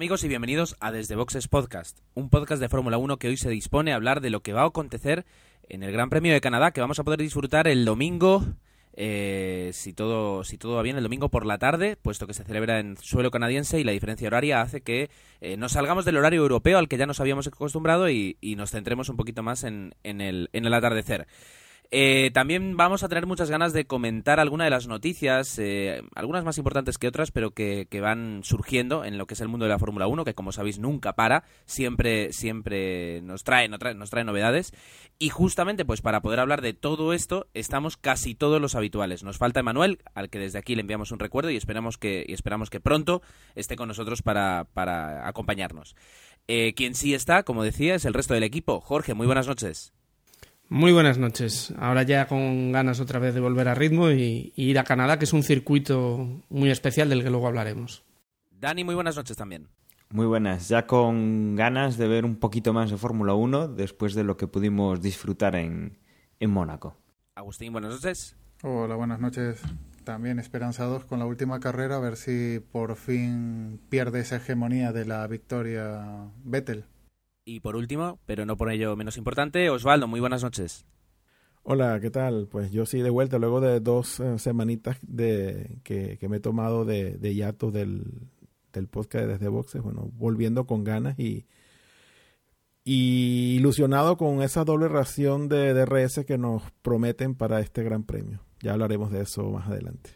Amigos y bienvenidos a Desde Boxes Podcast, un podcast de Fórmula 1 que hoy se dispone a hablar de lo que va a acontecer en el Gran Premio de Canadá, que vamos a poder disfrutar el domingo, eh, si, todo, si todo va bien, el domingo por la tarde, puesto que se celebra en suelo canadiense y la diferencia horaria hace que eh, nos salgamos del horario europeo al que ya nos habíamos acostumbrado y, nos centremos un poquito más en, el, en el atardecer. Eh, también vamos a tener muchas ganas de comentar algunas de las noticias, eh, algunas más importantes que otras, pero que, van surgiendo en lo que es el mundo de la Fórmula 1, que como sabéis nunca para, siempre, siempre nos trae, nos trae, nos trae novedades. Y justamente, pues para poder hablar de todo esto, estamos casi todos los habituales. Nos falta Emanuel, al que desde aquí le enviamos un recuerdo y esperamos que, esperamos que pronto esté con nosotros para, para acompañarnos. Eh, quien sí está, como decía, es el resto del equipo. Jorge, muy buenas noches. Muy buenas noches. Ahora ya con ganas otra vez de volver a ritmo y, y, ir a Canadá, que es un circuito muy especial del que luego hablaremos. Dani, muy buenas noches también. Muy buenas, ya con ganas de ver un poquito más de Fórmula 1 después de lo que pudimos disfrutar en, en Mónaco. Agustín, buenas noches. Hola, buenas noches. También esperanzados con la última carrera, a ver si por fin pierde esa hegemonía de la victoria Vettel. Y por último, pero no por ello menos importante, Osvaldo, muy buenas noches. Hola, ¿qué tal? Pues yo sí de vuelta luego de dos eh, semanitas de, que, que, me he tomado de, de hiato del, del podcast desde Boxes, bueno, volviendo con ganas y, y ilusionado con esa doble ración de DRS que nos prometen para este gran premio. Ya hablaremos de eso más adelante.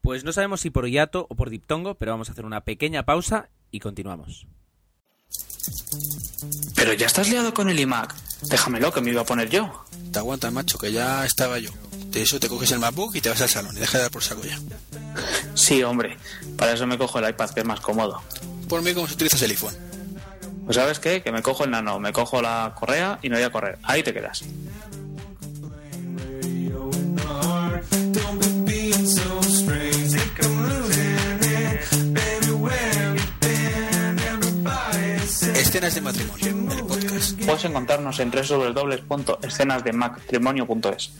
Pues no sabemos si por hiato o por diptongo, pero vamos a hacer una pequeña pausa y continuamos. Pero ya estás liado con el iMac. Déjamelo, que me iba a poner yo. Te aguanta, macho, que ya estaba yo. De eso te coges el MacBook y te vas al salón y deja de dar por saco ya. Sí, hombre. Para eso me cojo el iPad, que es más cómodo. Por mí, como si utilizas el iPhone. Pues ¿sabes qué? Que me cojo el nano, me cojo la correa y no voy a correr. Ahí te quedas. Escenas de matrimonio, el podcast. Puedes encontrarnos en www.escenasdematrimonio.es.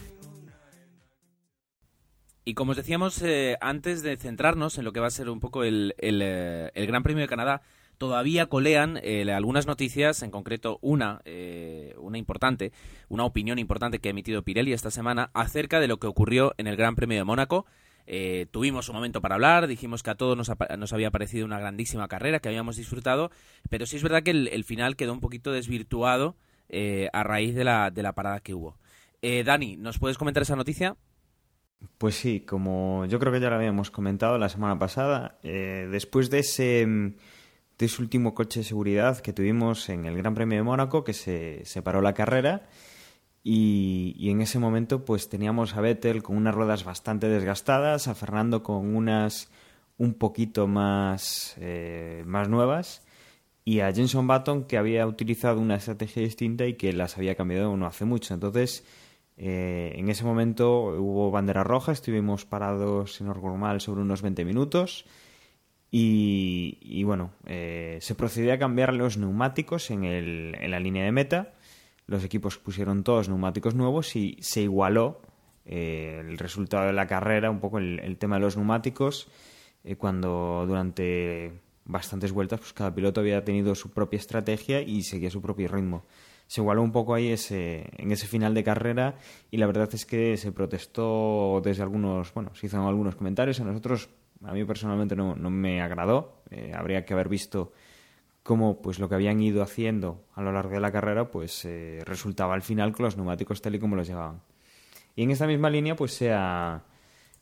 Y como os decíamos, eh, antes de centrarnos en lo que va a ser un poco el, el, eh, el Gran Premio de Canadá, todavía colean eh, algunas noticias, en concreto una, eh, una importante, una opinión importante que ha emitido Pirelli esta semana acerca de lo que ocurrió en el Gran Premio de Mónaco. Eh, tuvimos un momento para hablar, dijimos que a todos nos, nos, había parecido una grandísima carrera, que habíamos disfrutado, pero sí es verdad que el, final quedó un poquito desvirtuado eh, a raíz de la, de la parada que hubo. Eh, Dani, ¿nos puedes comentar esa noticia? Pues sí, como yo creo que ya lo habíamos comentado la semana pasada, eh, después de ese, de ese último coche de seguridad que tuvimos en el Gran Premio de Mónaco, que se, se paró la carrera, y, en ese momento pues teníamos a Vettel con unas ruedas bastante desgastadas, a Fernando con unas un poquito más, eh, más nuevas y a Jenson Button que había utilizado una estrategia distinta y que las había cambiado no hace mucho. Entonces, eh, en ese momento hubo bandera roja, estuvimos parados en normal sobre unos 20 minutos y, y bueno, eh, se procedió a cambiar los neumáticos en, el, en la línea de meta los equipos pusieron todos neumáticos nuevos y se igualó eh, el resultado de la carrera, un poco el, el tema de los neumáticos, eh, cuando durante bastantes vueltas pues cada piloto había tenido su propia estrategia y seguía su propio ritmo. Se igualó un poco ahí ese, en ese final de carrera y la verdad es que se protestó desde algunos, bueno, se hicieron algunos comentarios, a nosotros, a mí personalmente no, no me agradó, eh, habría que haber visto cómo pues lo que habían ido haciendo a lo largo de la carrera pues eh, resultaba al final con los neumáticos tal y como los llevaban. Y en esta misma línea pues se ha,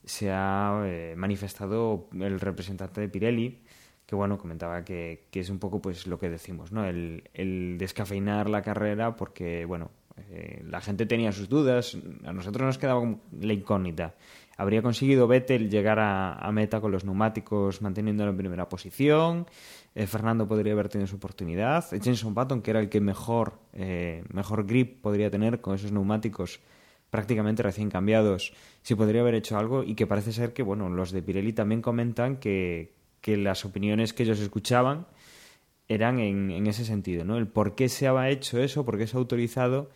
se ha eh, manifestado el representante de Pirelli que bueno comentaba que, es un poco pues lo que decimos no el, el descafeinar la carrera porque bueno eh, la gente tenía sus dudas a nosotros nos quedaba la incógnita habría conseguido Vettel llegar a, a meta con los neumáticos manteniéndolo en primera posición eh, Fernando podría haber tenido su oportunidad. Jenson Button, que era el que mejor, eh, mejor grip podría tener con esos neumáticos prácticamente recién cambiados, si podría haber hecho algo y que parece ser que, bueno, los de Pirelli también comentan que, que las opiniones que ellos escuchaban eran en, en, ese sentido, ¿no? El por qué se ha hecho eso, por qué se ha autorizado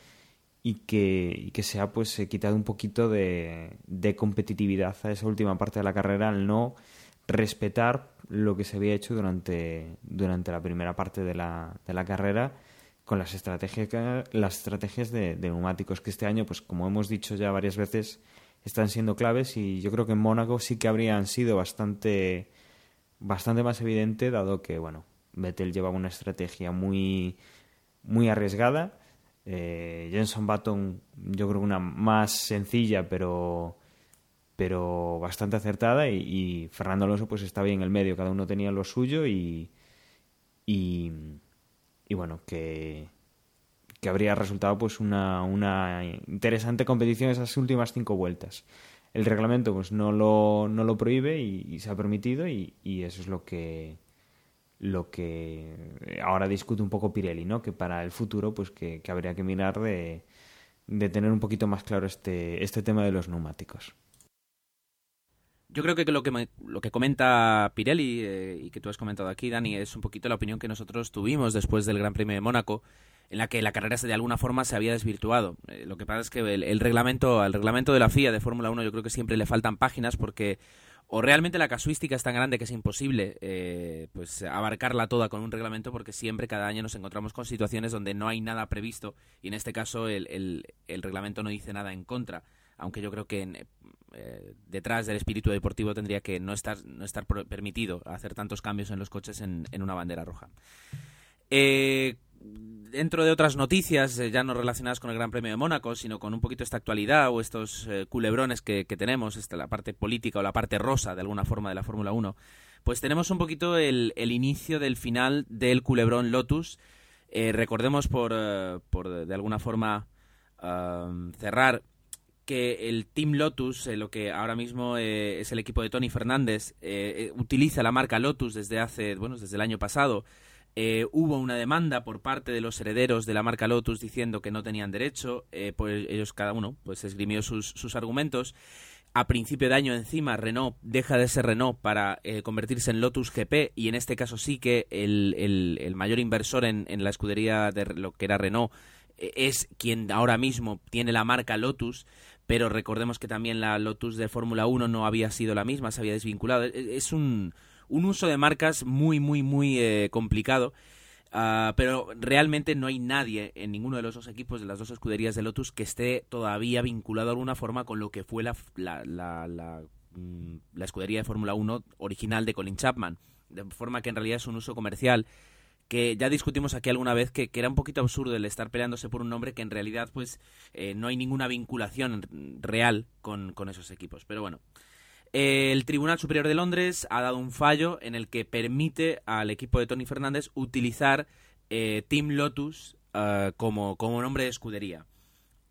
y que, que se ha pues quitado un poquito de, de competitividad a esa última parte de la carrera al no respetar lo que se había hecho durante, durante la primera parte de la, de la carrera con las estrategias, las estrategias de, neumáticos que este año, pues como hemos dicho ya varias veces, están siendo claves y yo creo que en Mónaco sí que habrían sido bastante, bastante más evidente, dado que, bueno, Vettel llevaba una estrategia muy, muy arriesgada. Eh, Jenson Button, yo creo una más sencilla, pero pero bastante acertada y, Fernando Alonso pues estaba bien en el medio, cada uno tenía lo suyo y, y, bueno, que, que habría resultado pues una, una interesante competición esas últimas cinco vueltas. El reglamento pues no lo, no lo prohíbe y, se ha permitido y, eso es lo que lo que ahora discute un poco Pirelli, ¿no? Que para el futuro pues que, habría que mirar de, de tener un poquito más claro este, este tema de los neumáticos. Yo creo que lo que, lo que comenta Pirelli eh, y que tú has comentado aquí, Dani, es un poquito la opinión que nosotros tuvimos después del Gran Premio de Mónaco, en la que la carrera de alguna forma se había desvirtuado. Eh, lo que pasa es que el, reglamento, al reglamento de la FIA de Fórmula 1 yo creo que siempre le faltan páginas porque o realmente la casuística es tan grande que es imposible eh, pues abarcarla toda con un reglamento porque siempre cada año nos encontramos con situaciones donde no hay nada previsto y en este caso el, el, reglamento no dice nada en contra aunque yo creo que eh, detrás del espíritu deportivo tendría que no estar, no estar permitido hacer tantos cambios en los coches en, una bandera roja. Eh, dentro de otras noticias, eh, ya no relacionadas con el Gran Premio de Mónaco, sino con un poquito esta actualidad o estos culebrones que, tenemos, esta, la parte política o la parte rosa de alguna forma de la Fórmula 1, pues tenemos un poquito el, inicio del final del culebrón Lotus. recordemos por, por de alguna forma cerrar que el Team Lotus, eh, lo que ahora mismo eh, es el equipo de Tony Fernández, eh, utiliza la marca Lotus desde hace, bueno, desde el año pasado. Hubo una demanda por parte de los herederos de la marca Lotus diciendo que no tenían derecho, pues ellos cada uno pues esgrimió sus, sus argumentos. A principio de año encima Renault deja de ser Renault para convertirse en Lotus GP y en este caso sí que el, el, mayor inversor en, en, la escudería de lo que era Renault es quien ahora mismo tiene la marca Lotus pero recordemos que también la Lotus de Fórmula 1 no había sido la misma, se había desvinculado. E, es un, un uso de marcas muy, muy, muy eh, complicado. Ah, pero realmente no hay nadie en ninguno de los dos equipos de las dos escuderías de Lotus que esté todavía vinculado de alguna forma con lo que fue la, la, mm, la escudería de Fórmula 1 original de Colin Chapman. De forma que en realidad es un uso comercial que ya discutimos aquí alguna vez que, era un poquito absurdo el estar peleándose por un nombre que en realidad pues eh, no hay ninguna vinculación real con, con esos equipos. Pero bueno, el Tribunal Superior de Londres ha dado un fallo en el que permite al equipo de Tony Fernández utilizar eh, Team Lotus eh, como, como nombre de escudería.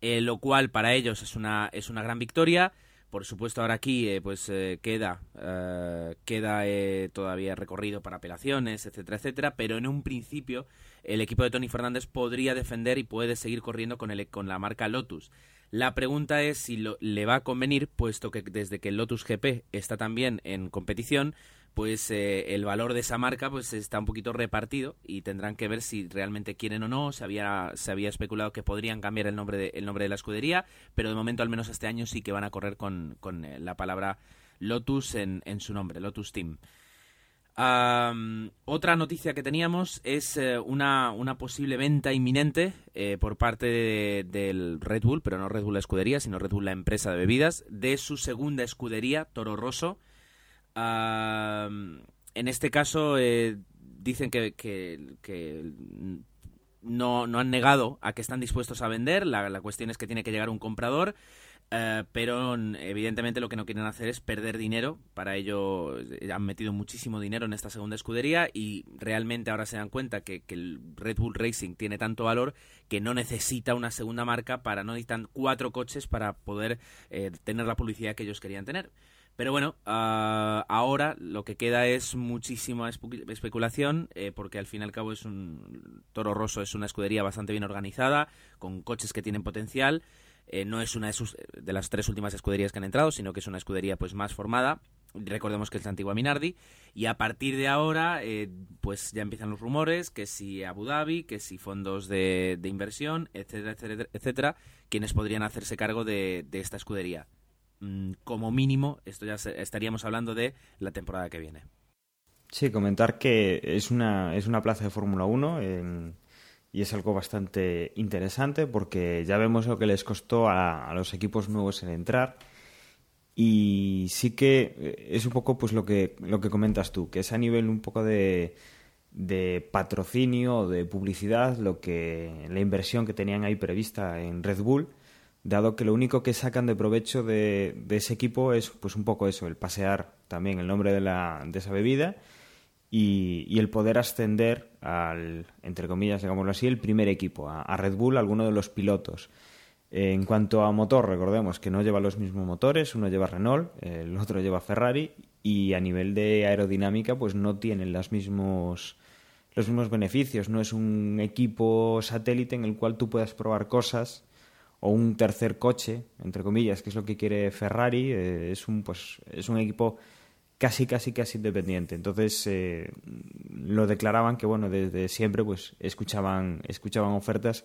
lo cual para ellos es una, es una gran victoria por supuesto, ahora aquí eh, pues eh, queda, eh, queda todavía recorrido para apelaciones, etcétera, etcétera, pero en un principio el equipo de Tony Fernández podría defender y puede seguir corriendo con, el, con la marca Lotus. La pregunta es si le va a convenir, puesto que desde que el Lotus GP está también en competición, pues eh, el valor de esa marca pues está un poquito repartido y tendrán que ver si realmente quieren o no. Se había, se había especulado que podrían cambiar el nombre, de, el nombre de la escudería, pero de momento, al menos este año, sí que van a correr con, eh, la palabra Lotus en, su nombre, Lotus Team. Otra noticia que teníamos es eh, una, una, posible venta inminente por parte del Red Bull, pero no Red Bull la escudería, sino Red Bull la empresa de bebidas, de su segunda escudería, Toro Rosso en este caso eh, dicen que, no, no, han negado a que están dispuestos a vender. La, cuestión es que tiene que llegar un comprador. Eh, pero evidentemente lo que no quieren hacer es perder dinero. Para ello eh, han metido muchísimo dinero en esta segunda escudería y realmente ahora se dan cuenta que, el Red Bull Racing tiene tanto valor que no necesita una segunda marca para no necesitan cuatro coches para poder tener la publicidad que ellos querían tener. Pero bueno, ah, ahora lo que queda es muchísima especulación, eh, porque al fin y al cabo es un Toro Rosso es una escudería bastante bien organizada, con coches que tienen potencial. Eh, no es una de, sus, de las tres últimas escuderías que han entrado, sino que es una escudería pues más formada. Recordemos que es la antigua Minardi. Y a partir de ahora, eh, pues ya empiezan los rumores, que si Abu Dhabi, que si fondos de, inversión, etcétera, etcétera, etcétera, quienes podrían hacerse cargo de esta escudería mm, como mínimo, esto ya estaríamos hablando de la temporada que viene. Sí, comentar que es una, es una plaza de Fórmula 1 y es algo bastante interesante porque ya vemos lo que les costó a, los equipos nuevos en entrar y sí que eh, es un poco pues lo que, lo que comentas tú, que es a nivel un poco de, de patrocinio, de publicidad, lo que la inversión que tenían ahí prevista en Red Bull, dado que lo único que sacan de provecho de, de ese equipo es pues un poco eso, el pasear también el nombre de, la, de esa bebida y, el poder ascender al, entre comillas, digámoslo así, el primer equipo, a, Red Bull, alguno de los pilotos. En cuanto a motor, recordemos que no lleva los mismos motores, uno lleva Renault, el otro lleva Ferrari y a nivel de aerodinámica pues no tienen los mismos los mismos beneficios, no es un equipo satélite en el cual tú puedas probar cosas o un tercer coche, entre comillas, que es lo que quiere Ferrari, eh, es un pues es un equipo casi casi casi independiente. Entonces eh, lo declaraban que bueno, desde siempre pues escuchaban escuchaban ofertas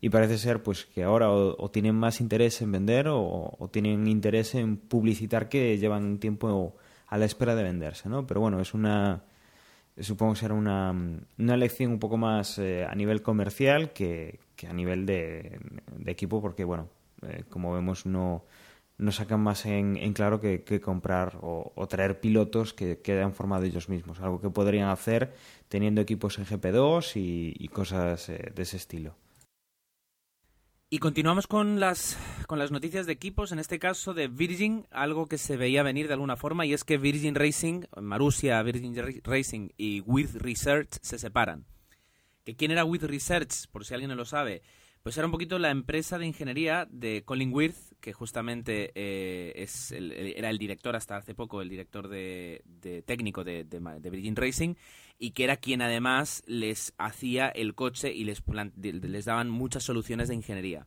y parece ser pues que ahora o, tienen más interés en vender o, tienen interés en publicitar que llevan tiempo a la espera de venderse, ¿no? Pero bueno, es una supongo que será una, una lección un poco más eh, a nivel comercial que, que a nivel de, de, equipo porque bueno, eh, como vemos no no sacan más en, claro que, comprar o, traer pilotos que, que hayan formado ellos mismos, algo que podrían hacer teniendo equipos en GP2 y, y cosas eh, de ese estilo. Y continuamos con las, con las noticias de equipos, en este caso de Virgin, algo que se veía venir de alguna forma, y es que Virgin Racing, Marussia, Virgin Racing y With Research se separan. ¿Que ¿Quién era With Research? Por si alguien no lo sabe. Pues era un poquito la empresa de ingeniería de Colin Wirth, que justamente eh, es era el director hasta hace poco, el director de, técnico de, de, Virgin Racing, y que era quien además les hacía el coche y les, les daban muchas soluciones de ingeniería.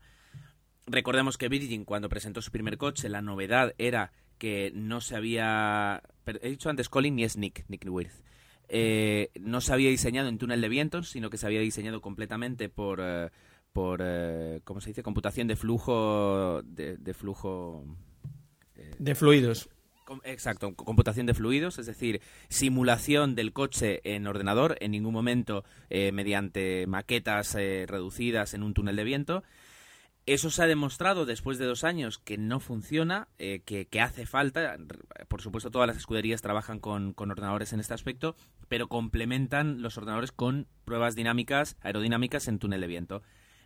Recordemos que Virgin, cuando presentó su primer coche, la novedad era que no se había. He dicho antes Colin y es Nick, Nick Wirth. Eh, no se había diseñado en túnel de vientos, sino que se había diseñado completamente por. Uh, por, eh, ¿cómo se dice? Computación de flujo, de, de flujo... Eh, de fluidos. Exacto, computación de fluidos, es decir, simulación del coche en ordenador, en ningún momento eh, mediante maquetas eh, reducidas en un túnel de viento. Eso se ha demostrado después de dos años que no funciona, eh, que, que, hace falta. Por supuesto, todas las escuderías trabajan con, con, ordenadores en este aspecto, pero complementan los ordenadores con pruebas dinámicas, aerodinámicas en túnel de viento.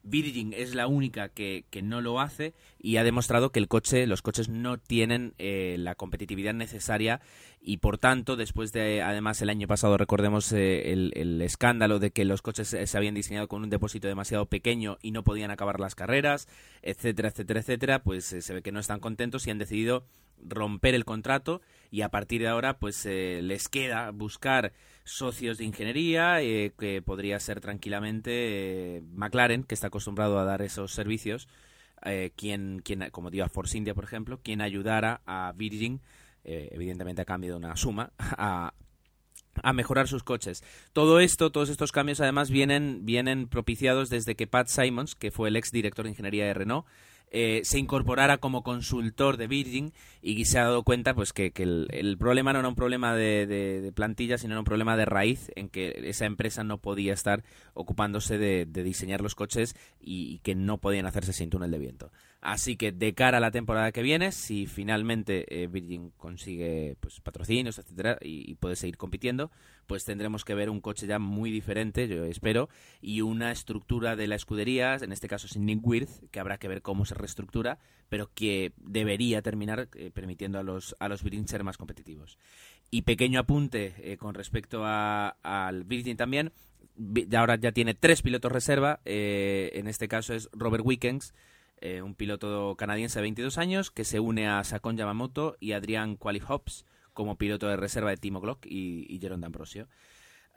Virgin es la única que, que, no lo hace y ha demostrado que el coche, los coches no tienen eh, la competitividad necesaria y por tanto, después de, además el año pasado recordemos eh, el, el, escándalo de que los coches se habían diseñado con un depósito demasiado pequeño y no podían acabar las carreras, etcétera, etcétera, etcétera, pues eh, se ve que no están contentos y han decidido romper el contrato y a partir de ahora pues eh, les queda buscar socios de ingeniería eh, que podría ser tranquilamente eh, McLaren que está acostumbrado a dar esos servicios eh, quien, quien como digo a Force India por ejemplo quien ayudara a Virgin evidentemente a cambio de una suma a a mejorar sus coches. Todo esto, todos estos cambios además vienen, vienen propiciados desde que Pat Simons, que fue el ex director de ingeniería de Renault, eh, se incorporara como consultor de Virgin y se ha dado cuenta pues que, el, problema no era un problema de, plantilla, sino era un problema de raíz en que esa empresa no podía estar ocupándose de, de diseñar los coches y, y, que no podían hacerse sin túnel de viento. Así que de cara a la temporada que viene, si finalmente eh, Virgin consigue pues, patrocinios, etcétera, y, puede seguir compitiendo, pues tendremos que ver un coche ya muy diferente, yo espero, y una estructura de la escudería, en este caso sin Nick Wirth, que habrá que ver cómo se reestructura, pero que debería terminar eh, permitiendo a los, a los Virgin ser más competitivos. Y pequeño apunte eh, con respecto al Virgin también, ahora ya tiene tres pilotos reserva, eh, en este caso es Robert Wickens, eh, un piloto canadiense de 22 años, que se une a Sakon Yamamoto y Adrián Qualihops, como piloto de reserva de Timo Glock y, y Jeron D'Ambrosio.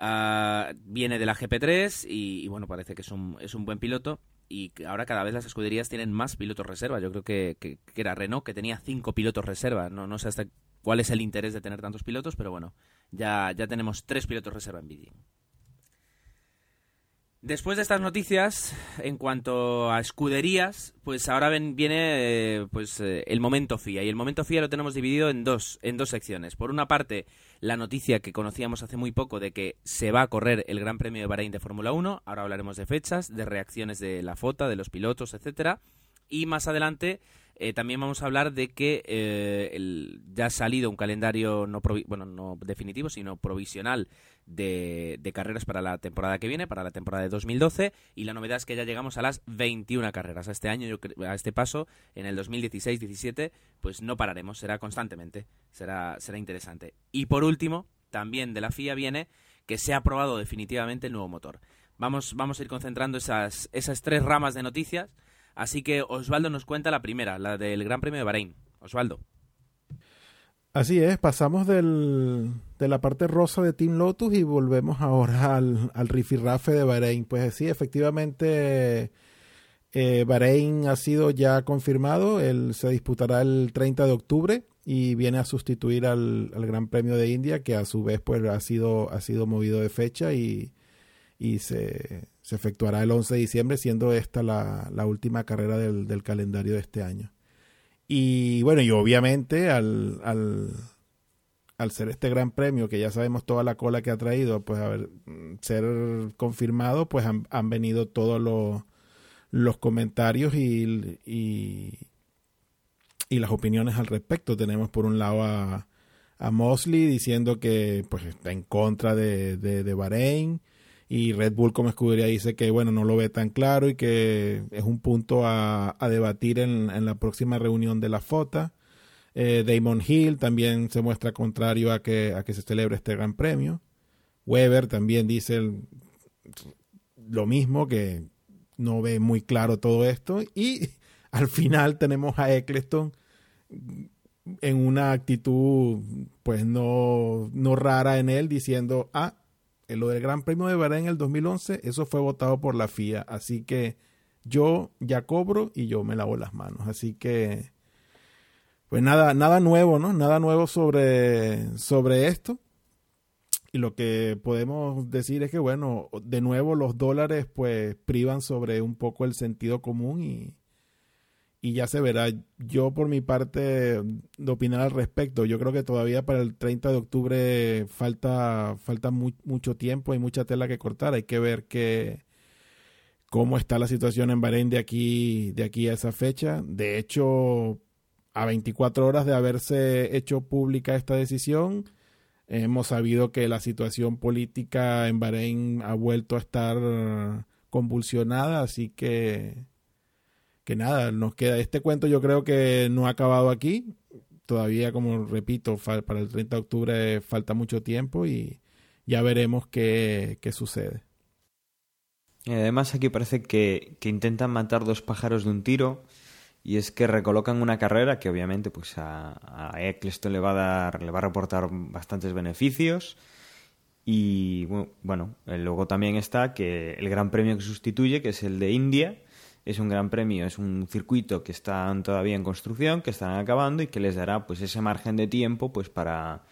Uh, viene de la GP3 y, bueno, parece que es un, es un buen piloto y ahora cada vez las escuderías tienen más pilotos reserva. Yo creo que, que, era Renault que tenía cinco pilotos reserva. No, no sé hasta cuál es el interés de tener tantos pilotos, pero bueno, ya, ya tenemos tres pilotos reserva en Virgin. Después de estas noticias, en cuanto a escuderías, pues ahora viene eh, pues eh, el momento FIA. Y el momento FIA lo tenemos dividido en dos, en dos secciones. Por una parte, la noticia que conocíamos hace muy poco de que se va a correr el Gran Premio de Bahrein de Fórmula 1. Ahora hablaremos de fechas, de reacciones de la FOTA, de los pilotos, etcétera. Y más adelante eh, también vamos a hablar de que eh, el- ya ha salido un calendario no bueno no definitivo sino provisional de, carreras para la temporada que viene para la temporada de 2012 y la novedad es que ya llegamos a las 21 carreras. A este año yo a este paso en el 2016-17 pues no pararemos será constantemente será será interesante. Y por último también de la FIA viene que se ha aprobado definitivamente el nuevo motor. Vamos vamos a ir concentrando esas esas tres ramas de noticias Así que Osvaldo nos cuenta la primera, la del Gran Premio de Bahrein. Osvaldo. Así es, pasamos del, de la parte rosa de Team Lotus y volvemos ahora al, al rifirrafe de Bahrein. Pues sí, efectivamente, eh, Bahrein ha sido ya confirmado, él se disputará el 30 de octubre y viene a sustituir al, al Gran Premio de India, que a su vez pues ha sido, ha sido movido de fecha y, y se, se efectuará el 11 de diciembre, siendo esta la, la última carrera del, del calendario de este año. Y bueno, y obviamente al, al, al ser este gran premio, que ya sabemos toda la cola que ha traído, pues a ver, ser confirmado, pues han, han venido todos los, los comentarios y, y, y las opiniones al respecto. Tenemos por un lado a, a Mosley diciendo que pues está en contra de, de, de Bahrein y Red Bull como escudería dice que bueno no lo ve tan claro y que es un punto a, debatir en, la próxima reunión de la FOTA. Eh, Damon Hill también se muestra contrario a que, a que se celebre este gran premio. Weber también dice lo mismo, que no ve muy claro todo esto. Y al final tenemos a Eccleston en una actitud pues no, no rara en él diciendo, ah, lo del Gran Premio de Bahrein en el 2011, eso fue votado por la FIA. Así que yo ya cobro y yo me lavo las manos. Así que, pues nada, nada nuevo, ¿no? Nada nuevo sobre, sobre esto. Y lo que podemos decir es que, bueno, de nuevo los dólares pues privan sobre un poco el sentido común y, y ya se verá. Yo por mi parte de opinar al respecto, yo creo que todavía para el 30 de octubre falta falta mu mucho tiempo, hay mucha tela que cortar, hay que ver que cómo está la situación en Bahrein de aquí de aquí a esa fecha. De hecho, a 24 horas de haberse hecho pública esta decisión, hemos sabido que la situación política en Bahrein ha vuelto a estar convulsionada, así que que nada, nos queda este cuento yo creo que no ha acabado aquí. Todavía, como repito, para el 30 de octubre falta mucho tiempo y ya veremos qué, qué sucede. Y además aquí parece que, que, intentan matar dos pájaros de un tiro y es que recolocan una carrera que obviamente pues a, a Eccleston le va a dar, le va a reportar bastantes beneficios y bueno, luego también está que el gran premio que sustituye, que es el de India, es un gran premio, es un circuito que están todavía en construcción, que están acabando y que les dará pues ese margen de tiempo pues para,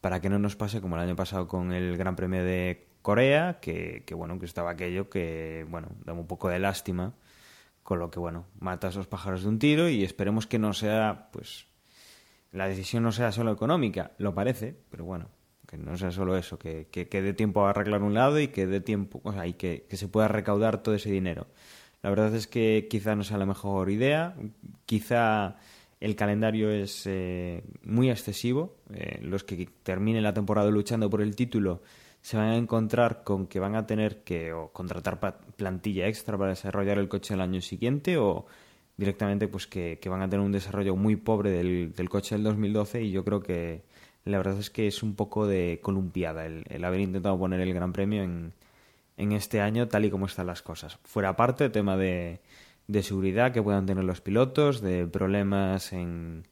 para que no nos pase como el año pasado con el Gran Premio de Corea, que, que bueno, que estaba aquello que bueno, da un poco de lástima, con lo que bueno, mata a esos pájaros de un tiro y esperemos que no sea pues la decisión no sea solo económica, lo parece, pero bueno, que no sea solo eso, que, que, que dé tiempo a arreglar un lado y que dé tiempo, o sea, y que, que se pueda recaudar todo ese dinero. La verdad es que quizá no sea la mejor idea, quizá el calendario es eh, muy excesivo. Eh, los que terminen la temporada luchando por el título se van a encontrar con que van a tener que o contratar plantilla extra para desarrollar el coche el año siguiente o directamente pues que, van a tener un desarrollo muy pobre del, del, coche del 2012 y yo creo que la verdad es que es un poco de columpiada el, el haber intentado poner el Gran Premio en, en este año tal y como están las cosas. Fuera aparte, tema de, seguridad que puedan tener los pilotos, de problemas en,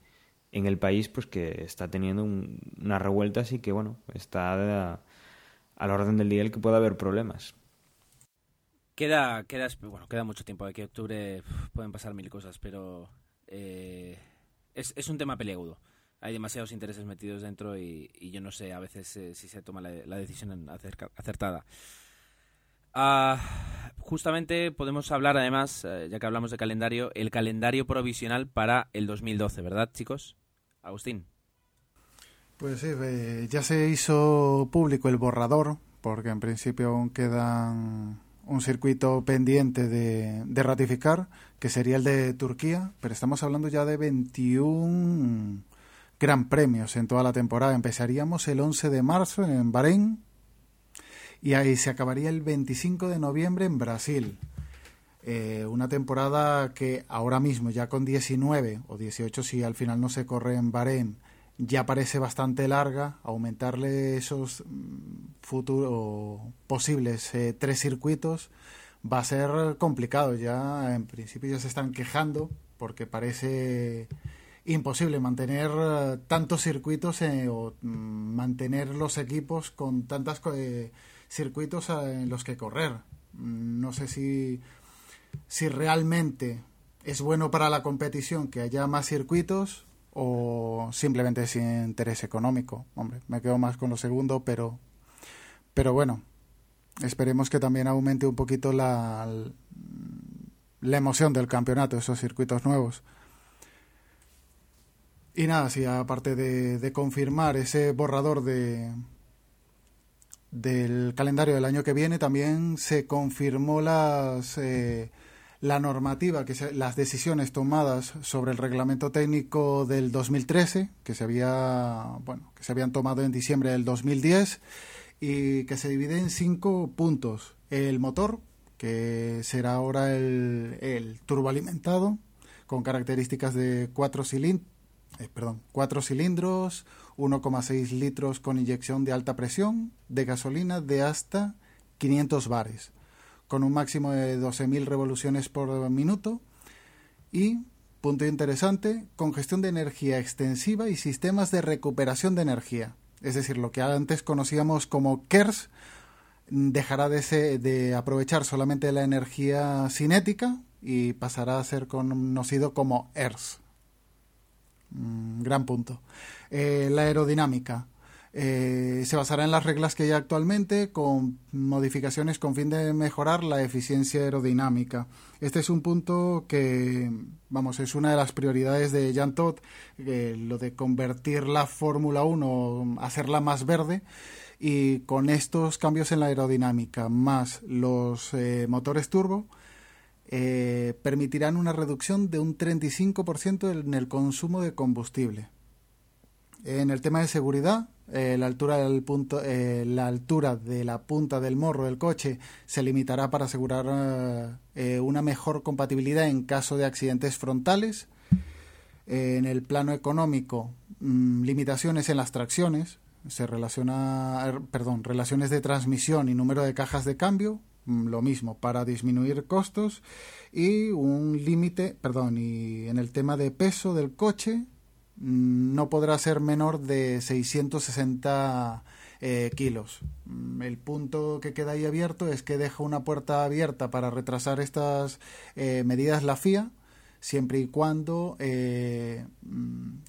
en el país, pues que está teniendo un, una revuelta, así que bueno, está a, a, la orden del día el que pueda haber problemas. Queda, queda, bueno, queda mucho tiempo, de que octubre pueden pasar mil cosas, pero eh, es, un tema peliagudo hay demasiados intereses metidos dentro y, yo no sé a veces eh, si se toma la, decisión acertada. Ah, justamente podemos hablar además, eh, ya que hablamos de calendario, el calendario provisional para el 2012, ¿verdad, chicos? Agustín. Pues sí, ya se hizo público el borrador, porque en principio aún quedan un circuito pendiente de, de, ratificar, que sería el de Turquía, pero estamos hablando ya de 21 gran premios en toda la temporada. Empezaríamos el 11 de marzo en Bahrein y ahí se acabaría el 25 de noviembre en Brasil. Eh, una temporada que ahora mismo, ya con 19 o 18, si al final no se corre en Bahrein, ya parece bastante larga. Aumentarle esos mm, futuros posibles eh, tres circuitos va a ser complicado. Ya en principio ya se están quejando porque parece imposible mantener eh, tantos circuitos eh, o mm, mantener los equipos con tantos eh, circuitos en los que correr. No sé si, si realmente es bueno para la competición que haya más circuitos o simplemente sin interés económico. Hombre, me quedo más con lo segundo, pero, pero bueno, esperemos que también aumente un poquito la, la emoción del campeonato, esos circuitos nuevos. Y nada, sí, aparte de, confirmar ese borrador de del calendario del año que viene, también se confirmó las eh, la normativa, que se, las decisiones tomadas sobre el reglamento técnico del 2013, que se había bueno, que se habían tomado en diciembre del 2010 y que se divide en cinco puntos. El motor, que será ahora el, el turboalimentado, con características de cuatro eh, perdón, 4 cilindros, 1,6 litros con inyección de alta presión de gasolina de hasta 500 bares, con un máximo de 12.000 revoluciones por minuto y, punto interesante, congestión de energía extensiva y sistemas de recuperación de energía. Es decir, lo que antes conocíamos como KERS dejará de, de aprovechar solamente la energía cinética y pasará a ser conocido como ERS. Mm, gran punto. Eh, la aerodinámica. Eh, se basará en las reglas que hay actualmente con modificaciones con fin de mejorar la eficiencia aerodinámica. Este es un punto que, vamos, es una de las prioridades de Jan Todt, eh, lo de convertir la Fórmula 1, hacerla más verde y con estos cambios en la aerodinámica más los motores turbo, eh, permitirán una reducción de un 35% en el consumo de combustible. En el tema de seguridad, eh, eh, la altura de la punta del morro del coche se limitará para asegurar una mejor compatibilidad en caso de accidentes frontales. en el plano económico, mm, limitaciones en las tracciones, se relaciona, er, perdón, relaciones de transmisión y número de cajas de cambio, lo mismo para disminuir costos y un límite, perdón, y en el tema de peso del coche mm, no podrá ser menor de 660 eh, kilos. Mm, el punto que queda ahí abierto es que deja una puerta abierta para retrasar estas eh, medidas la FIA siempre y cuando, eh,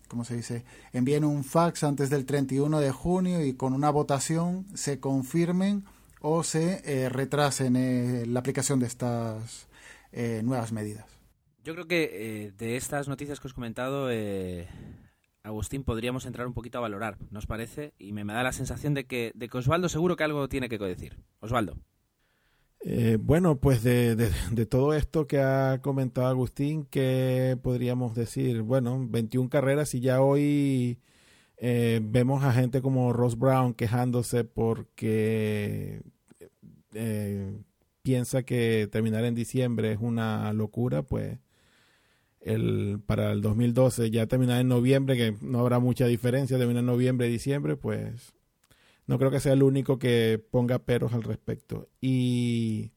¿cómo se dice?, envíen un fax antes del 31 de junio y con una votación se confirmen o se eh, retrasen eh, la aplicación de estas eh, nuevas medidas. Yo creo que de estas noticias que os he comentado, Agustín, podríamos entrar un poquito a valorar, ¿nos parece? Y me, da la sensación de que, de que Osvaldo seguro que algo tiene que decir. Osvaldo. bueno, pues de, de, todo esto que ha comentado Agustín, ¿qué podríamos decir? Bueno, 21 carreras y ya hoy vemos a gente como Ross Brown quejándose porque eh, piensa que terminar en diciembre es una locura, pues el, para el 2012 ya terminar en noviembre, que no habrá mucha diferencia, terminar en noviembre, diciembre, pues no creo que sea el único que ponga peros al respecto. Y,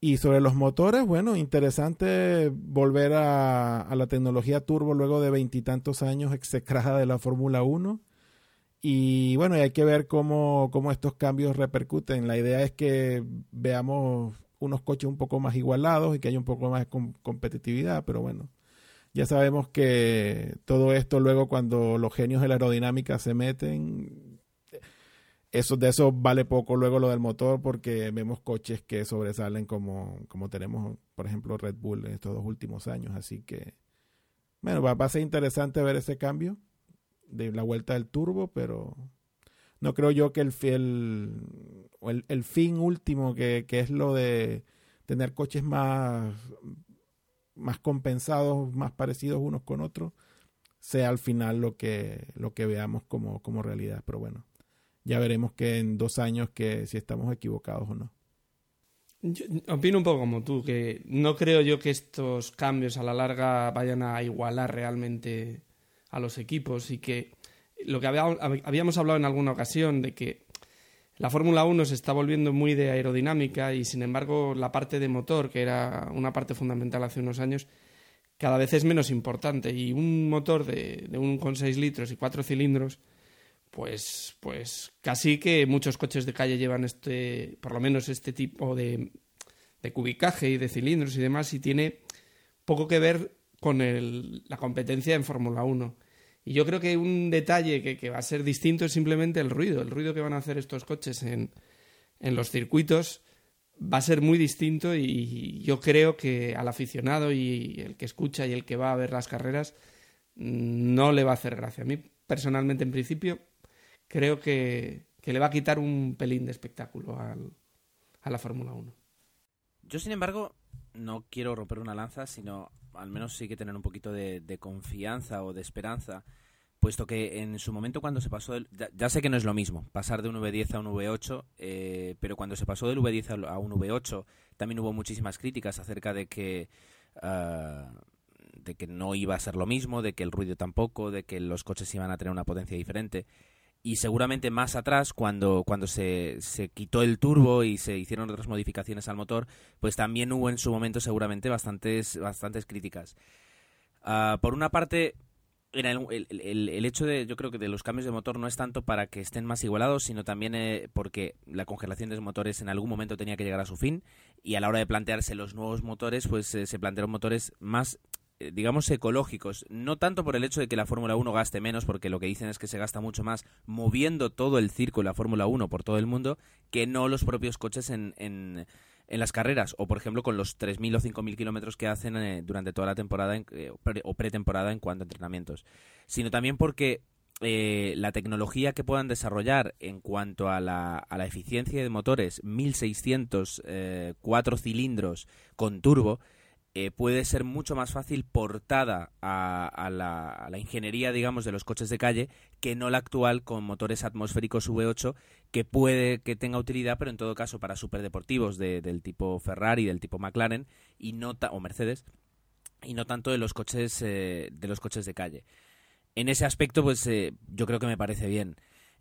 y sobre los motores, bueno, interesante volver a, a la tecnología turbo luego de veintitantos años execrada de la Fórmula 1 y bueno, hay que ver cómo, cómo estos cambios repercuten. La idea es que veamos unos coches un poco más igualados y que haya un poco más de competitividad, pero bueno, ya sabemos que todo esto luego cuando los genios de la aerodinámica se meten, eso de eso vale poco luego lo del motor porque vemos coches que sobresalen como, como tenemos, por ejemplo, Red Bull en estos dos últimos años. Así que, bueno, va, a ser interesante ver ese cambio de la vuelta del turbo, pero no creo yo que el, el, el, fin último, que, que, es lo de tener coches más, más compensados, más parecidos unos con otros, sea al final lo que, lo que veamos como, como realidad. Pero bueno, ya veremos que en dos años que si estamos equivocados o no. Opino un poco como tú, que no creo yo que estos cambios a la larga vayan a igualar realmente a los equipos y que lo que habíamos hablado en alguna ocasión de que la Fórmula 1 se está volviendo muy de aerodinámica y sin embargo la parte de motor, que era una parte fundamental hace unos años, cada vez es menos importante y un motor de, de un con 6 litros y 4 cilindros pues, pues casi que muchos coches de calle llevan este, por lo menos este tipo de, de cubicaje y de cilindros y demás, y tiene poco que ver con el, la competencia en Fórmula 1. Y yo creo que un detalle que, que, va a ser distinto es simplemente el ruido. El ruido que van a hacer estos coches en, en los circuitos va a ser muy distinto y yo creo que al aficionado y el que escucha y el que va a ver las carreras no le va a hacer gracia. A mí personalmente en principio creo que, le va a quitar un pelín de espectáculo a la Fórmula 1. Yo, sin embargo, no quiero romper una lanza, sino al menos sí que tener un poquito de, confianza o de esperanza, puesto que en su momento cuando se pasó, ya, sé que no es lo mismo pasar de un V10 a un V8, eh, pero cuando se pasó del V10 a, un V8 también hubo muchísimas críticas acerca de que... Ah, de que no iba a ser lo mismo, de que el ruido tampoco, de que los coches iban a tener una potencia diferente y seguramente más atrás, cuando, cuando se, se, quitó el turbo y se hicieron otras modificaciones al motor, pues también hubo en su momento seguramente bastantes, bastantes críticas. Ah, por una parte, el, el, el, hecho de, yo creo que de los cambios de motor no es tanto para que estén más igualados, sino también eh, porque la congelación de los motores en algún momento tenía que llegar a su fin y a la hora de plantearse los nuevos motores, pues eh, se plantearon motores más digamos, ecológicos. No tanto por el hecho de que la Fórmula 1 gaste menos, porque lo que dicen es que se gasta mucho más moviendo todo el circo la Fórmula 1 por todo el mundo, que no los propios coches en, en, en las carreras. O, por ejemplo, con los 3.000 o 5.000 kilómetros que hacen eh, durante toda la temporada eh, o pretemporada en cuanto a entrenamientos. Sino también porque la tecnología que puedan desarrollar en cuanto a la, a la eficiencia de motores 1600 cuatro cilindros con turbo eh, puede ser mucho más fácil portada a, la, ingeniería, digamos, de los coches de calle que no la actual con motores atmosféricos V8 que puede que tenga utilidad, pero en todo caso para superdeportivos de, del tipo Ferrari, del tipo McLaren y no o Mercedes y no tanto de los coches eh, de los coches de calle. En ese aspecto, pues eh, yo creo que me parece bien.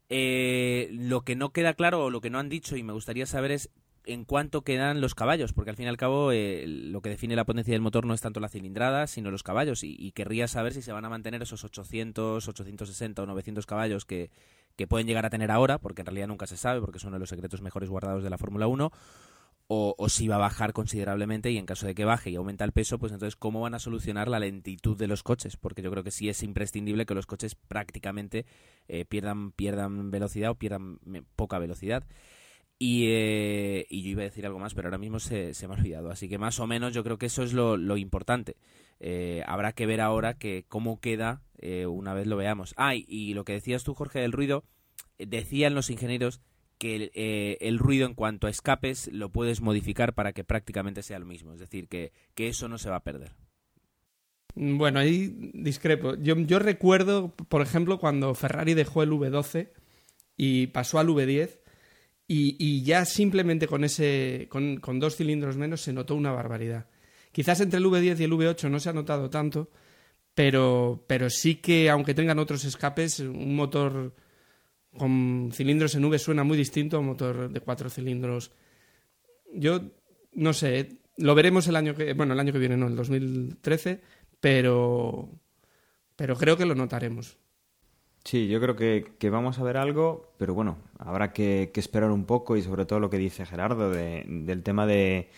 lo que no queda claro o lo que no han dicho y me gustaría saber es en cuánto quedan los caballos, porque al fin y al cabo eh, lo que define la potencia del motor no es tanto la cilindrada, sino los caballos, y, querría saber si se van a mantener esos 800, 860 o 900 caballos que, que, pueden llegar a tener ahora, porque en realidad nunca se sabe, porque es uno de los secretos mejores guardados de la Fórmula 1, o, o, si va a bajar considerablemente y en caso de que baje y aumenta el peso, pues entonces cómo van a solucionar la lentitud de los coches, porque yo creo que sí es imprescindible que los coches prácticamente eh, pierdan, pierdan velocidad o pierdan poca velocidad. Y, eh, y, yo iba a decir algo más, pero ahora mismo se, se, me ha olvidado. Así que más o menos yo creo que eso es lo, lo importante. Eh, habrá que ver ahora que cómo queda eh, una vez lo veamos. Ah, y, lo que decías tú, Jorge, del ruido, decían los ingenieros que el, ruido en cuanto a escapes lo puedes modificar para que prácticamente sea lo mismo. Es decir, que, que eso no se va a perder. Bueno, ahí discrepo. Yo, yo recuerdo, por ejemplo, cuando Ferrari dejó el V12 y pasó al V10 y, ya simplemente con, ese, con, dos cilindros menos se notó una barbaridad. Quizás entre el V10 y el V8 no se ha notado tanto, pero, pero sí que, aunque tengan otros escapes, un motor con cilindros en V suena muy distinto a un motor de cuatro cilindros. Yo no sé, lo veremos el año que, bueno, el año que viene, no, el 2013, pero, pero creo que lo notaremos. Sí, yo creo que, vamos a ver algo, pero bueno, habrá que, esperar un poco y sobre todo lo que dice Gerardo del tema de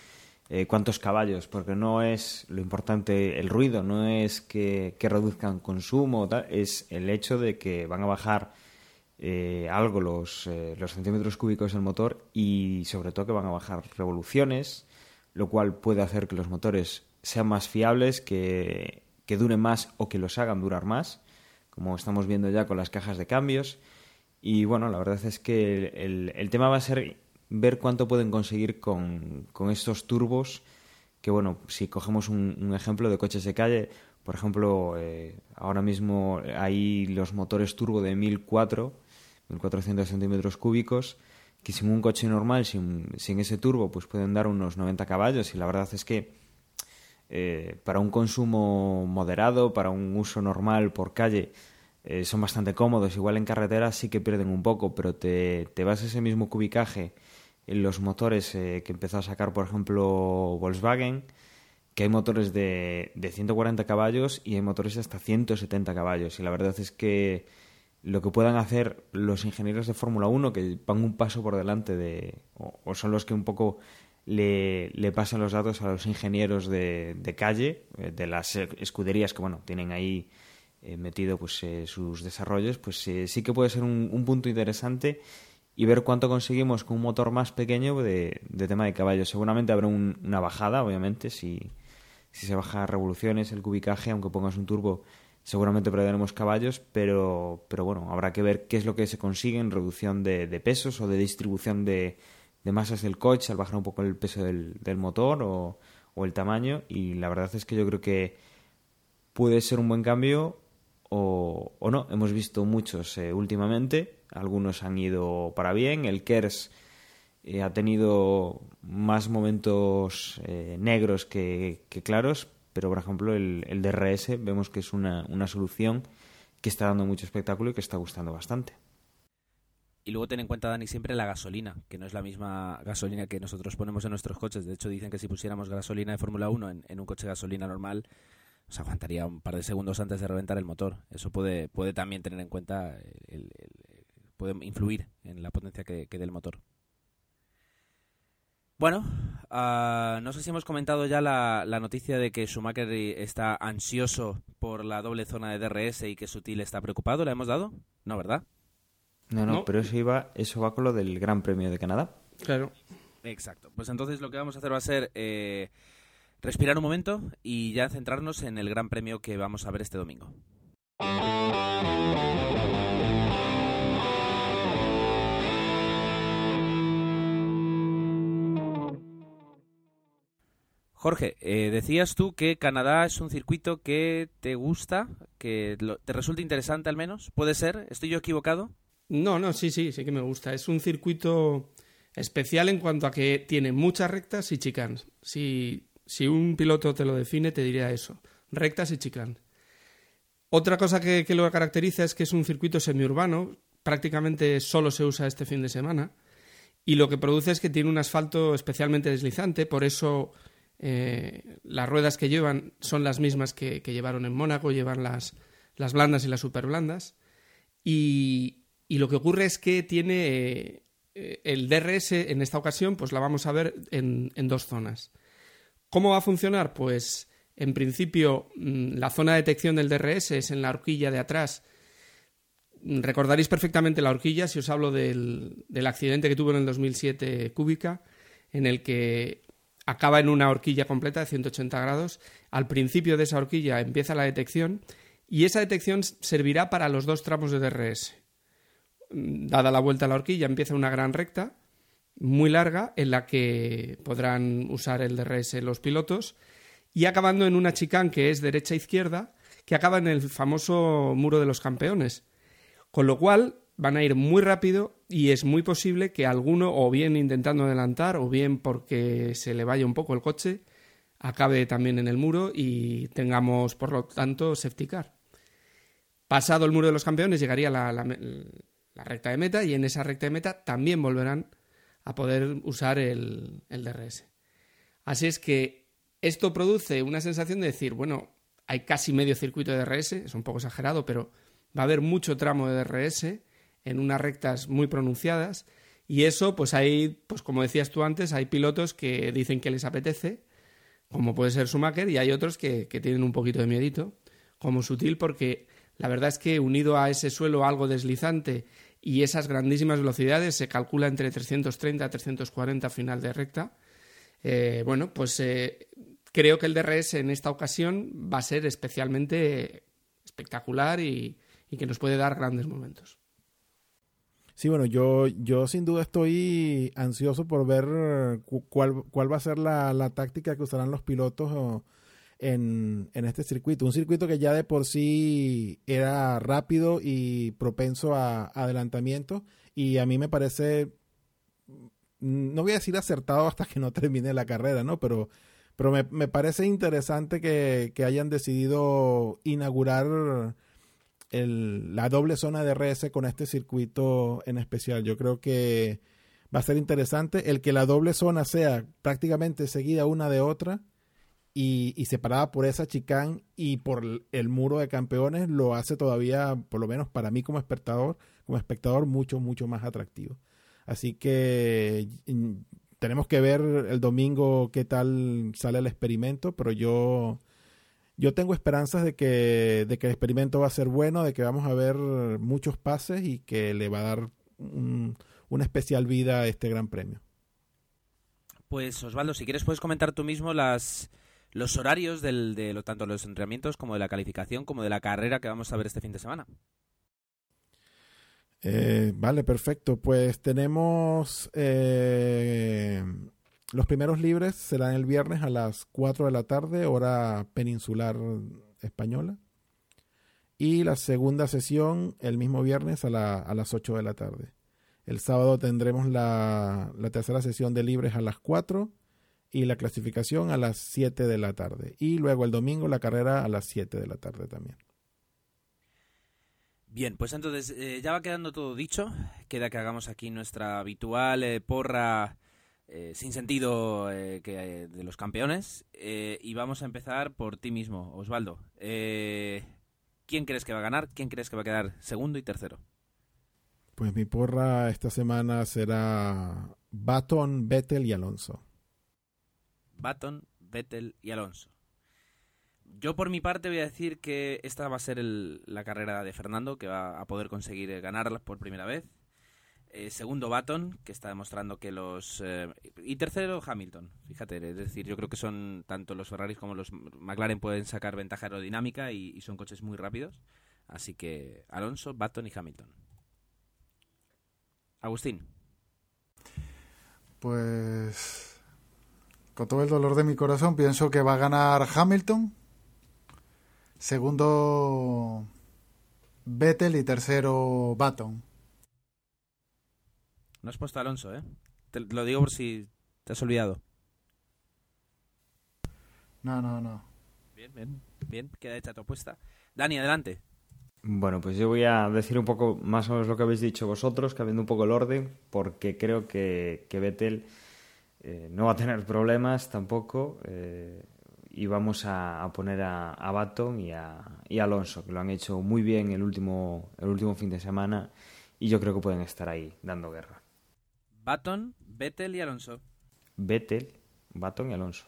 eh, cuántos caballos, porque no es lo importante el ruido, no es que, reduzcan consumo, es el hecho de que van a bajar eh, algo los, eh, los centímetros cúbicos del motor y sobre todo que van a bajar revoluciones, lo cual puede hacer que los motores sean más fiables, que, que duren más o que los hagan durar más, como estamos viendo ya con las cajas de cambios. Y bueno, la verdad es que el, el tema va a ser ver cuánto pueden conseguir con, con estos turbos que bueno, si cogemos un, ejemplo de coches de calle, por ejemplo, eh, ahora mismo hay los motores turbo de 1004, 1400 centímetros cúbicos, que sin un coche normal, sin, sin, ese turbo, pues pueden dar unos 90 caballos y la verdad es que eh, para un consumo moderado, para un uso normal por calle, eh, son bastante cómodos. Igual en carretera sí que pierden un poco, pero te, te vas a ese mismo cubicaje en los motores eh, que empezó a sacar, por ejemplo, Volkswagen, que hay motores de, de 140 caballos y hay motores hasta 170 caballos. Y la verdad es que lo que puedan hacer los ingenieros de Fórmula 1, que van un paso por delante de. o son los que un poco le, le, pasan los datos a los ingenieros de, calle, eh, de las escuderías que, bueno, tienen ahí eh, metido pues eh, sus desarrollos, pues eh, sí que puede ser un, un, punto interesante y ver cuánto conseguimos con un motor más pequeño de, de tema de caballos. Seguramente habrá un, una bajada, obviamente, si, si se baja revoluciones, el cubicaje, aunque pongas un turbo, seguramente perderemos caballos, pero, pero bueno, habrá que ver qué es lo que se consigue en reducción de, de pesos o de distribución de, de, masas del coche al bajar un poco el peso del, del motor o, el tamaño. Y la verdad es que yo creo que puede ser un buen cambio o, o no. Hemos visto muchos eh, últimamente, algunos han ido para bien. El KERS eh, ha tenido más momentos eh, negros que, que, claros, pero por ejemplo el, el DRS vemos que es una, una, solución que está dando mucho espectáculo y que está gustando bastante. Y luego ten en cuenta, Dani, siempre la gasolina, que no es la misma gasolina que nosotros ponemos en nuestros coches. De hecho, dicen que si pusiéramos gasolina de Fórmula 1 en, un coche de gasolina normal, se aguantaría un par de segundos antes de reventar el motor. Eso puede, puede también tener en cuenta, el, puede influir en la potencia que, que dé el motor. Bueno, uh, no sé si hemos comentado ya la, la, noticia de que Schumacher está ansioso por la doble zona de DRS y que Sutil está preocupado. ¿La hemos dado? No, ¿verdad? No, no, no, pero eso, iba, eso va con lo del Gran Premio de Canadá. Claro. Exacto. Pues entonces lo que vamos a hacer va a ser eh, respirar un momento y ya centrarnos en el Gran Premio que vamos a ver este domingo. Jorge, eh, decías tú que Canadá es un circuito que te gusta, que lo, te resulta interesante al menos. ¿Puede ser? ¿Estoy yo equivocado? No, no, sí, sí, sí que me gusta. Es un circuito especial en cuanto a que tiene muchas rectas y chicanes. Si, si un piloto te lo define, te diría eso. Rectas y chicanes. Otra cosa que, que lo caracteriza es que es un circuito semiurbano. Prácticamente solo se usa este fin de semana. Y lo que produce es que tiene un asfalto especialmente deslizante. Por eso eh, las ruedas que llevan son las mismas que, que llevaron en Mónaco. Llevan las, las blandas y las superblandas. Y, y lo que ocurre es que tiene eh, el DRS en esta ocasión, pues la vamos a ver en, dos zonas. ¿Cómo va a funcionar? Pues en principio mm, la zona de detección del DRS es en la horquilla de atrás. Recordaréis perfectamente la horquilla si os hablo del, del accidente que tuvo en el 2007 Cúbica, en el que acaba en una horquilla completa de 180 grados. Al principio de esa horquilla empieza la detección y esa detección servirá para los dos tramos de DRS dada la vuelta a la horquilla, empieza una gran recta muy larga en la que podrán usar el DRS los pilotos y acabando en una chicane que es derecha-izquierda, que acaba en el famoso muro de los campeones. Con lo cual van a ir muy rápido y es muy posible que alguno, o bien intentando adelantar, o bien porque se le vaya un poco el coche, acabe también en el muro y tengamos, por lo tanto, safety car. Pasado el muro de los campeones llegaría la, la, la recta de meta y en esa recta de meta también volverán a poder usar el, el DRS. Así es que esto produce una sensación de decir, bueno, hay casi medio circuito de DRS, es un poco exagerado, pero va a haber mucho tramo de DRS en unas rectas muy pronunciadas y eso, pues hay, pues como decías tú antes, hay pilotos que dicen que les apetece, como puede ser Schumacher, y hay otros que, que tienen un poquito de miedito, como Sutil, porque la verdad es que unido a ese suelo algo deslizante y esas grandísimas velocidades se calcula entre 330 a 340 final de recta. Eh, bueno, pues eh, creo que el DRS en esta ocasión va a ser especialmente espectacular y, que nos puede dar grandes momentos. Sí, bueno, yo, yo sin duda estoy ansioso por ver cuál, cuál va a ser la, la táctica que usarán los pilotos en, en, este circuito. Un circuito que ya de por sí era rápido y propenso a, adelantamiento y a mí me parece, no voy a decir acertado hasta que no termine la carrera, ¿no? Pero, pero me, me parece interesante que, que hayan decidido inaugurar el, la doble zona de RS con este circuito en especial. Yo creo que va a ser interesante el que la doble zona sea prácticamente seguida una de otra y, separada por esa chicán y por el muro de campeones lo hace todavía, por lo menos para mí como espectador, como espectador mucho, mucho más atractivo. Así que tenemos que ver el domingo qué tal sale el experimento, pero yo yo tengo esperanzas de que, de que el experimento va a ser bueno, de que vamos a ver muchos pases y que le va a dar un, una especial vida a este gran premio. Pues Osvaldo, si quieres puedes comentar tú mismo las los horarios del, de lo, tanto los entrenamientos como de la calificación como de la carrera que vamos a ver este fin de semana. Eh, vale, perfecto. Pues tenemos eh, los primeros libres serán el viernes a las 4 de la tarde, hora peninsular española. Y la segunda sesión el mismo viernes a, la, a las 8 de la tarde. El sábado tendremos la, la, tercera sesión de libres a las 4 y la clasificación a las 7 de la tarde. Y luego el domingo la carrera a las 7 de la tarde también. Bien, pues entonces eh, ya va quedando todo dicho. Queda que hagamos aquí nuestra habitual eh, porra eh, sin sentido que, de los campeones. Y vamos a empezar por ti mismo, Osvaldo. Eh, ¿Quién crees que va a ganar? ¿Quién crees que va a quedar segundo y tercero? Pues mi porra esta semana será Baton, Vettel y Alonso. Baton, Vettel y Alonso. Yo por mi parte voy a decir que esta va a ser la carrera de Fernando, que va a poder conseguir ganarla por primera vez. Eh, segundo Baton, que está demostrando que los... Eh, y tercero Hamilton, fíjate, es decir, yo creo que son tanto los Ferraris como los McLaren pueden sacar ventaja aerodinámica y, y son coches muy rápidos. Así que Alonso, Baton y Hamilton. Agustín. Pues con todo el dolor de mi corazón pienso que va a ganar Hamilton. Segundo Vettel y tercero Baton. No has puesto a Alonso, ¿eh? Te lo digo por si te has olvidado. No, no, no. Bien, bien, bien. Queda hecha tu apuesta. Dani, adelante. Bueno, pues yo voy a decir un poco más o menos lo que habéis dicho vosotros, cambiando un poco el orden, porque creo que, que Vettel eh, no va a tener problemas tampoco. Eh, y vamos a, a poner a, a Baton y a, y a Alonso, que lo han hecho muy bien el último, el último fin de semana y yo creo que pueden estar ahí dando guerra. Baton, Vettel y Alonso. Vettel, Baton y Alonso.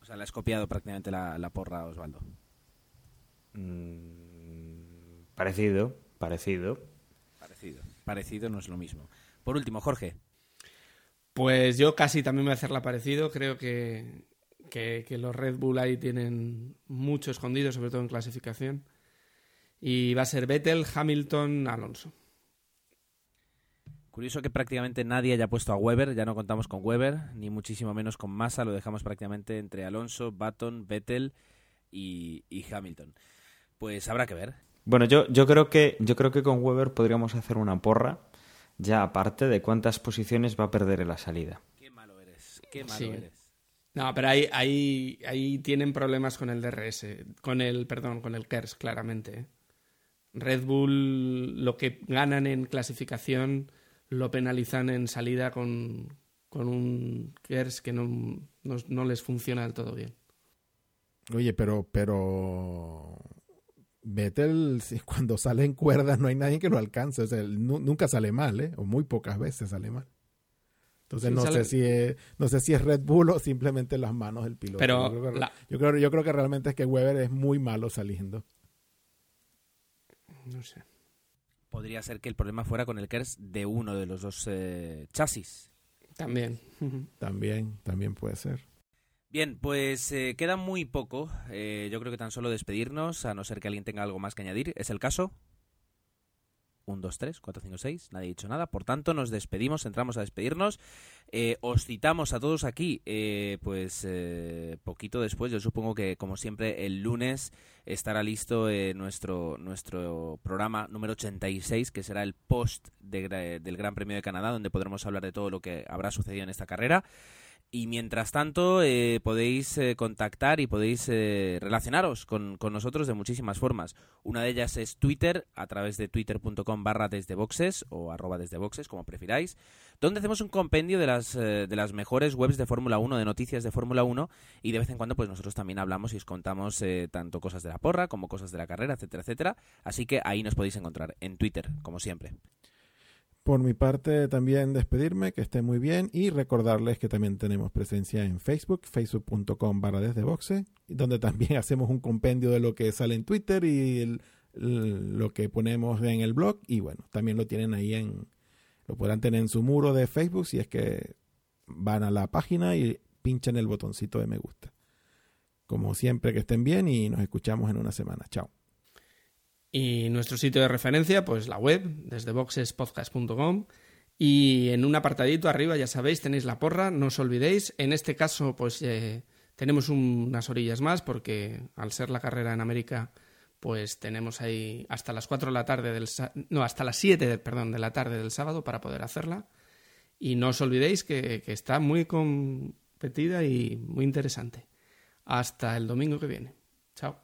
O sea, le has copiado prácticamente la, la porra, Osvaldo. Mm, parecido, parecido. Parecido. Parecido no es lo mismo. Por último, Jorge. Pues yo casi también me voy a hacerla parecido. Creo que, que, que, los Red Bull ahí tienen mucho escondido, sobre todo en clasificación. Y va a ser Vettel, Hamilton, Alonso. Curioso que prácticamente nadie haya puesto a Weber, ya no contamos con Weber, ni muchísimo menos con Massa, lo dejamos prácticamente entre Alonso, Baton, Vettel y, y Hamilton. Pues habrá que ver. Bueno, yo, yo, creo que, yo creo que con Weber podríamos hacer una porra, ya aparte de cuántas posiciones va a perder en la salida. Qué malo eres, qué malo Sí. eres. No, pero ahí, ahí, ahí tienen problemas con el DRS, con el, perdón, con el KERS, claramente. ¿eh? Red Bull, lo que ganan en clasificación, lo penalizan en salida con, con un KERS que no, no, no les funciona del todo bien. Oye, pero, pero Vettel, si cuando sale en cuerdas no hay nadie que lo alcance. O sea, él nunca sale mal, ¿eh? O muy pocas veces sale mal. Entonces Sí, no sale- sé si es, no sé si es Red Bull o simplemente las manos del piloto. Pero yo, creo que, la- yo, creo, yo creo que realmente es que Weber es muy malo saliendo. No sé. Podría ser que el problema fuera con el KERS de uno de los dos eh, chasis. También. También, también puede ser. Bien, pues eh, queda muy poco. Eh, yo creo que tan solo despedirnos, a no ser que alguien tenga algo más que añadir. ¿Es el caso? 1, 2, 3, 4, 5, 6. Nadie ha dicho nada. Por tanto, nos despedimos, entramos a despedirnos. Eh, os citamos a todos aquí, eh, pues eh, poquito después. Yo supongo que, como siempre, el lunes estará listo eh, nuestro, nuestro programa número 86, que será el post de del Gran Premio de Canadá, donde podremos hablar de todo lo que habrá sucedido en esta carrera. Y mientras tanto, eh, podéis eh, contactar y podéis eh, relacionaros con, con nosotros de muchísimas formas. Una de ellas es Twitter, a través de twitter.com barra desde boxes o arroba desde boxes, como prefiráis, donde hacemos un compendio de las, eh, de las mejores webs de Fórmula 1, de noticias de Fórmula 1, y de vez en cuando pues nosotros también hablamos y os contamos eh, tanto cosas de la porra como cosas de la carrera, etcétera, etcétera. Así que ahí nos podéis encontrar, en Twitter, como siempre. Por mi parte, también despedirme, que esté muy bien y recordarles que también tenemos presencia en Facebook, facebook.com barra desde boxe, donde también hacemos un compendio de lo que sale en Twitter y lo que ponemos en el blog. Y bueno, también lo tienen ahí en, lo podrán tener en su muro de Facebook si es que van a la página y pinchan el botoncito de me gusta. Como siempre, que estén bien y nos escuchamos en una semana. Chao. Y nuestro sitio de referencia, pues la web, desde boxespodcast.com. Y en un apartadito arriba, ya sabéis, tenéis la porra, no os olvidéis. En este caso, pues eh, tenemos un- unas orillas más, porque al ser la carrera en América, pues tenemos ahí hasta las 4 de la tarde del... No, hasta las 7, de- perdón, de la tarde del sábado para poder hacerla. Y no os olvidéis que, que está muy competida y muy interesante. Hasta el domingo que viene. Chao.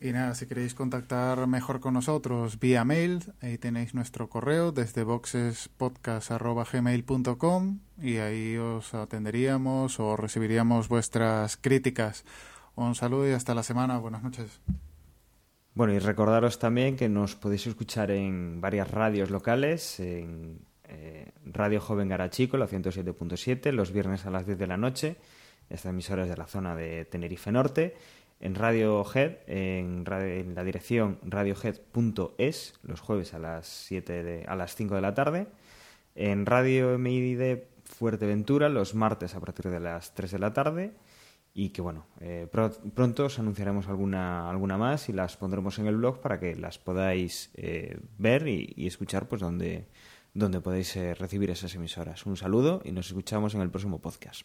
Y nada, si queréis contactar mejor con nosotros vía mail, ahí tenéis nuestro correo desde boxespodcast.gmail.com y ahí os atenderíamos o recibiríamos vuestras críticas. Un saludo y hasta la semana. Buenas noches. Bueno, y recordaros también que nos podéis escuchar en varias radios locales, en eh, Radio Joven Garachico, la 107.7, los viernes a las 10 de la noche, esta emisora es de la zona de Tenerife Norte, en Radio Head, en, radio- en la dirección radiohead.es, los jueves a las, 7 de, a las 5 de la tarde, en Radio MID Fuerteventura, los martes a partir de las 3 de la tarde, y que bueno, eh, pro- pronto os anunciaremos alguna, alguna más y las pondremos en el blog para que las podáis eh, ver y, y escuchar pues donde, donde podéis eh, recibir esas emisoras. Un saludo y nos escuchamos en el próximo podcast.